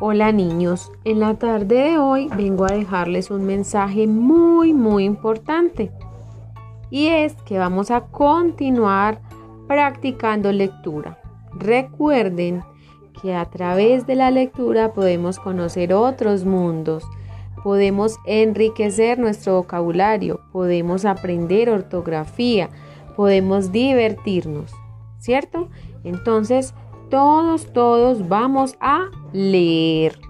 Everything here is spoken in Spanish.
Hola niños, en la tarde de hoy vengo a dejarles un mensaje muy muy importante. Y es que vamos a continuar practicando lectura. Recuerden que a través de la lectura podemos conocer otros mundos, podemos enriquecer nuestro vocabulario, podemos aprender ortografía, podemos divertirnos, ¿cierto? Entonces, todos, todos vamos a leer.